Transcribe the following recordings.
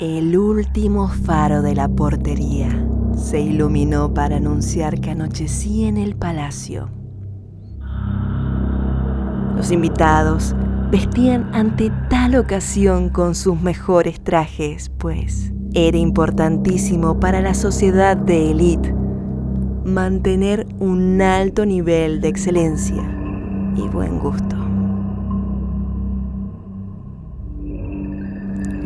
El último faro de la portería se iluminó para anunciar que anochecía en el palacio. Los invitados vestían ante tal ocasión con sus mejores trajes, pues era importantísimo para la sociedad de élite mantener un alto nivel de excelencia y buen gusto.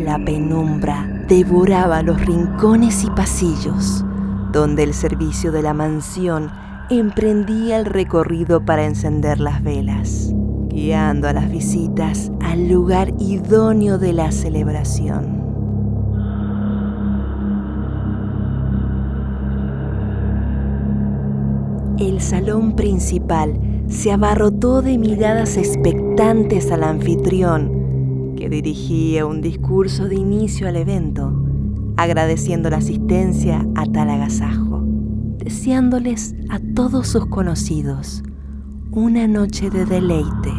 La penumbra devoraba los rincones y pasillos, donde el servicio de la mansión emprendía el recorrido para encender las velas, guiando a las visitas al lugar idóneo de la celebración. El salón principal se abarrotó de miradas expectantes al anfitrión, dirigía un discurso de inicio al evento, agradeciendo la asistencia a tal agasajo, deseándoles a todos sus conocidos una noche de deleite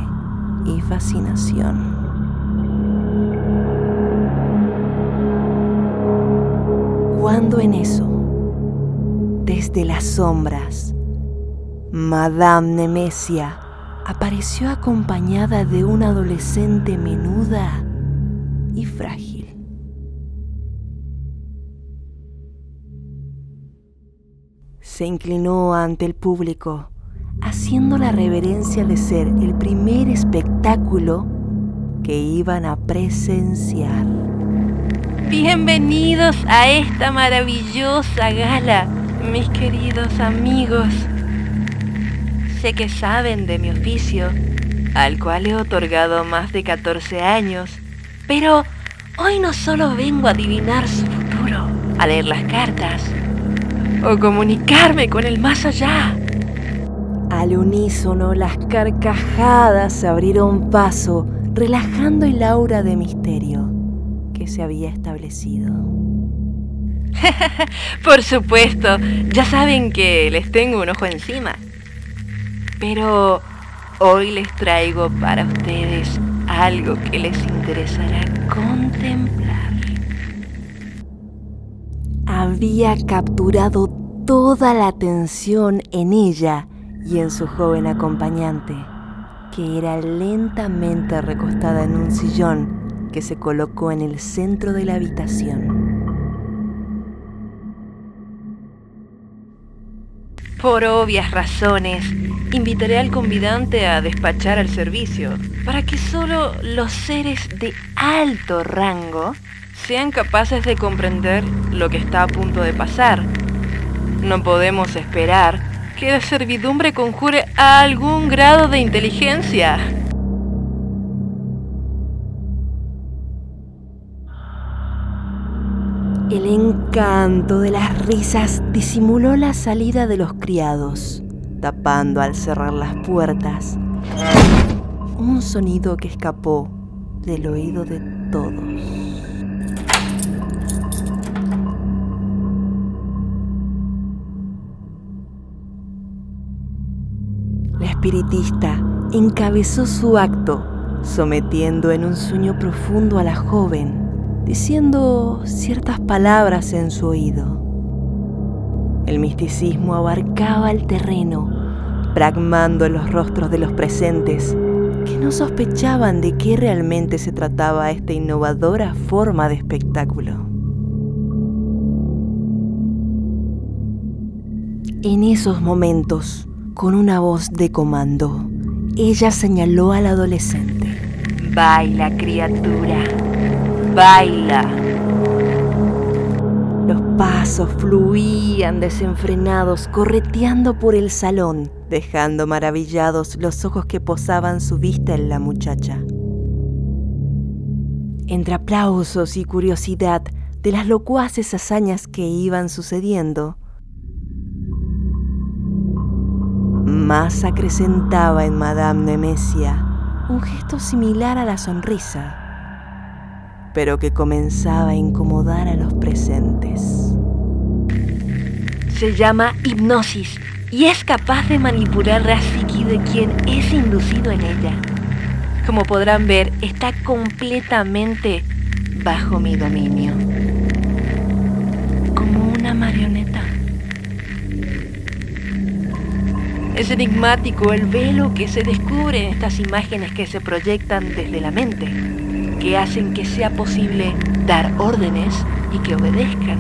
y fascinación. Cuando en eso, desde las sombras, Madame Nemesia apareció acompañada de una adolescente menuda y frágil. Se inclinó ante el público, haciendo la reverencia de ser el primer espectáculo que iban a presenciar. Bienvenidos a esta maravillosa gala, mis queridos amigos que saben de mi oficio, al cual he otorgado más de 14 años, pero hoy no solo vengo a adivinar su futuro, a leer las cartas o comunicarme con el más allá. Al unísono las carcajadas se abrieron paso, relajando el aura de misterio que se había establecido. Por supuesto, ya saben que les tengo un ojo encima. Pero hoy les traigo para ustedes algo que les interesará contemplar. Había capturado toda la atención en ella y en su joven acompañante, que era lentamente recostada en un sillón que se colocó en el centro de la habitación. Por obvias razones, invitaré al convidante a despachar al servicio, para que solo los seres de alto rango sean capaces de comprender lo que está a punto de pasar. No podemos esperar que la servidumbre conjure algún grado de inteligencia. El encanto de las risas disimuló la salida de los criados tapando al cerrar las puertas un sonido que escapó del oído de todos. La espiritista encabezó su acto, sometiendo en un sueño profundo a la joven, diciendo ciertas palabras en su oído. El misticismo abarcaba el terreno, pragmando los rostros de los presentes, que no sospechaban de qué realmente se trataba esta innovadora forma de espectáculo. En esos momentos, con una voz de comando, ella señaló al adolescente. Baila, criatura, baila. Los pasos fluían desenfrenados, correteando por el salón, dejando maravillados los ojos que posaban su vista en la muchacha. Entre aplausos y curiosidad de las locuaces hazañas que iban sucediendo, más acrecentaba en Madame Nemesia un gesto similar a la sonrisa pero que comenzaba a incomodar a los presentes. Se llama hipnosis y es capaz de manipular la psiqui de quien es inducido en ella. Como podrán ver, está completamente bajo mi dominio. marioneta. Es enigmático el velo que se descubre en estas imágenes que se proyectan desde la mente, que hacen que sea posible dar órdenes y que obedezcan.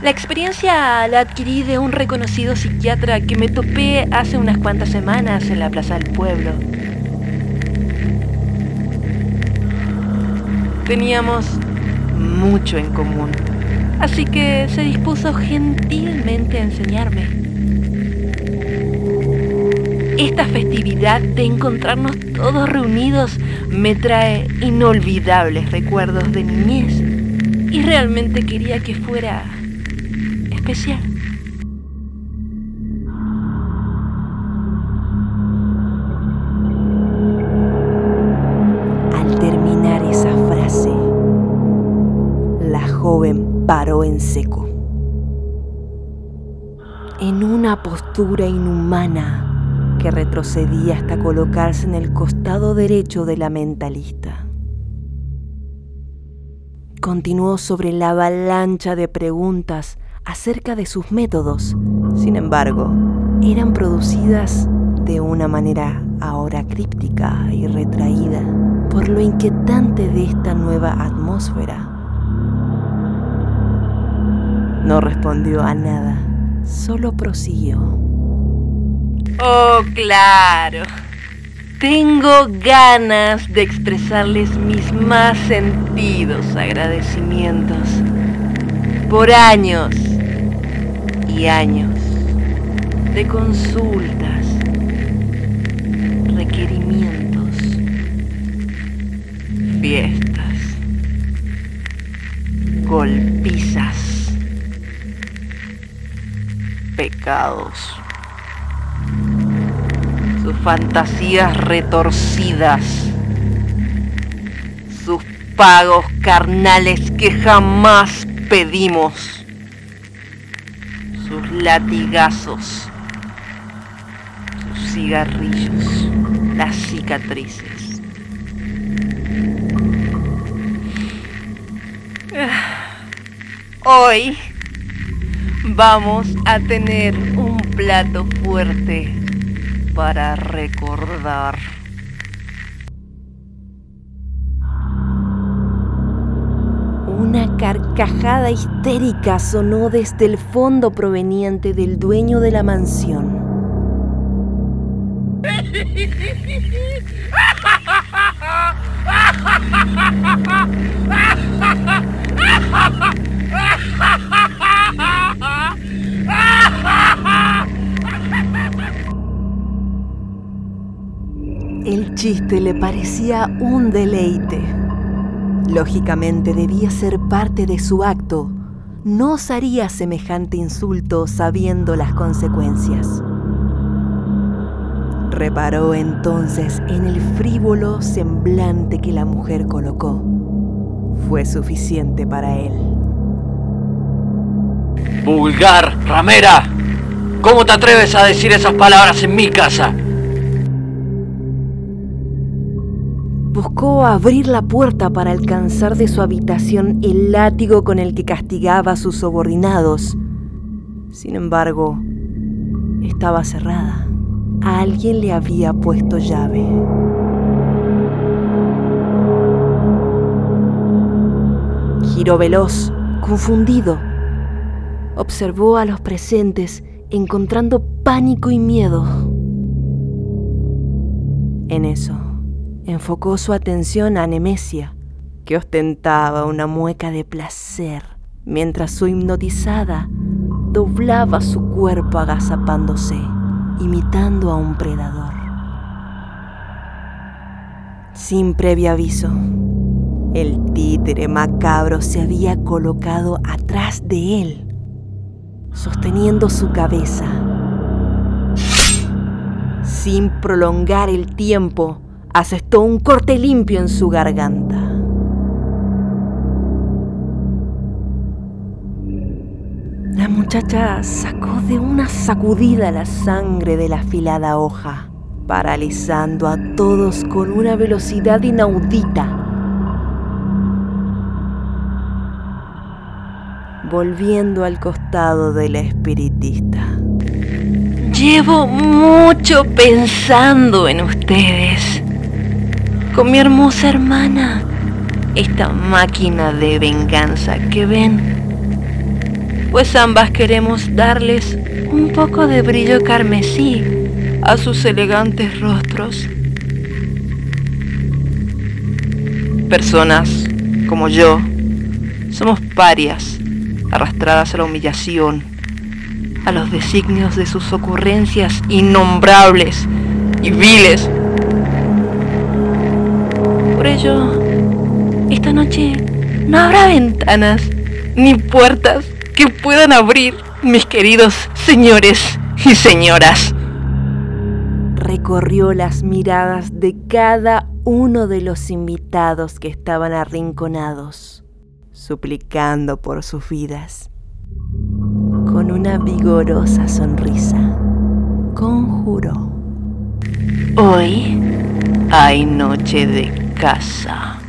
La experiencia la adquirí de un reconocido psiquiatra que me topé hace unas cuantas semanas en la Plaza del Pueblo. Teníamos mucho en común, así que se dispuso gentilmente a enseñarme. Esta festividad de encontrarnos todos reunidos me trae inolvidables recuerdos de niñez y realmente quería que fuera especial. Al terminar esa frase, la joven paró en seco. En una postura inhumana, que retrocedía hasta colocarse en el costado derecho de la mentalista. Continuó sobre la avalancha de preguntas acerca de sus métodos. Sin embargo, eran producidas de una manera ahora críptica y retraída por lo inquietante de esta nueva atmósfera. No respondió a nada, solo prosiguió. Oh, claro. Tengo ganas de expresarles mis más sentidos agradecimientos por años y años de consultas, requerimientos, fiestas, golpizas, pecados sus fantasías retorcidas, sus pagos carnales que jamás pedimos, sus latigazos, sus cigarrillos, las cicatrices. Hoy vamos a tener un plato fuerte para recordar. Una carcajada histérica sonó desde el fondo proveniente del dueño de la mansión. chiste le parecía un deleite. Lógicamente debía ser parte de su acto. No osaría semejante insulto sabiendo las consecuencias. Reparó entonces en el frívolo semblante que la mujer colocó. Fue suficiente para él. Vulgar, ramera. ¿Cómo te atreves a decir esas palabras en mi casa? Buscó abrir la puerta para alcanzar de su habitación el látigo con el que castigaba a sus subordinados. Sin embargo, estaba cerrada. A alguien le había puesto llave. Giró veloz, confundido. Observó a los presentes, encontrando pánico y miedo. En eso enfocó su atención a Nemesia, que ostentaba una mueca de placer mientras su hipnotizada doblaba su cuerpo agazapándose, imitando a un predador. Sin previo aviso, el títere macabro se había colocado atrás de él, sosteniendo su cabeza. Sin prolongar el tiempo, asestó un corte limpio en su garganta. La muchacha sacó de una sacudida la sangre de la afilada hoja, paralizando a todos con una velocidad inaudita. volviendo al costado de la espiritista. Llevo mucho pensando en ustedes. Con mi hermosa hermana. Esta máquina de venganza que ven. Pues ambas queremos darles un poco de brillo carmesí a sus elegantes rostros. Personas como yo somos parias, arrastradas a la humillación a los designios de sus ocurrencias innombrables y viles. Por ello, esta noche no habrá ventanas ni puertas que puedan abrir, mis queridos señores y señoras. Recorrió las miradas de cada uno de los invitados que estaban arrinconados, suplicando por sus vidas con una vigorosa sonrisa, conjuró. Hoy hay noche de casa.